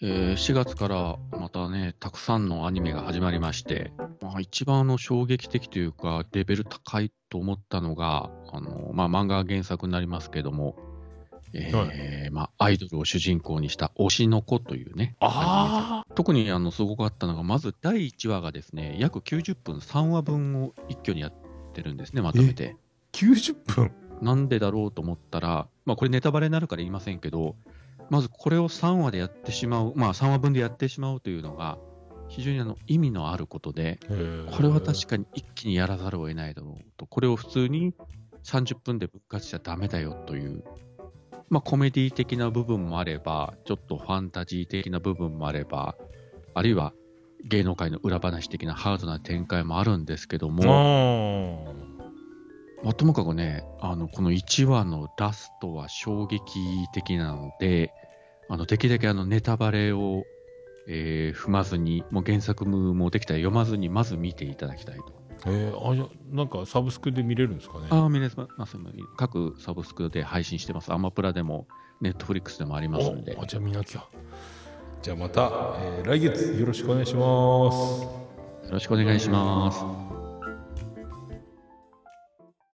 えー4月からまたね、たくさんのアニメが始まりまして、まあ、一番あの衝撃的というか、レベル高いと思ったのが、あのまあ、漫画が原作になりますけども、えーはまあ、アイドルを主人公にした推しの子というね、あ特にあのすごかったのが、まず第1話がですね、約90分、3話分を一挙にやってるんですね、まとめて。90分？なんでだろうと思ったら、まあ、これネタバレになるから言いませんけど、まずこれを3話でやってしまう、まあ3話分でやってしまうというのが、非常にあの意味のあることで、これは確かに一気にやらざるを得ないだろうと、これを普通に30分で分割しちゃダメだよという、まあコメディ的な部分もあれば、ちょっとファンタジー的な部分もあれば、あるいは芸能界の裏話的なハードな展開もあるんですけども、あまあ、ともかくね、あの、この1話のラストは衝撃的なので、あの、できるだけあの、ネタバレを、えー踏まずに、もう原作もできたら読まずに、まず見ていただきたいと。えー、あじゃあなんかサブスクで見れるんですかね？ああ、見れます。各サブスクで配信してます。アマプラでも、ネットフリックスでもありますんでじゃあ見なきゃじゃあまた、えー来月よろしくお願いしますよろしくお願いします。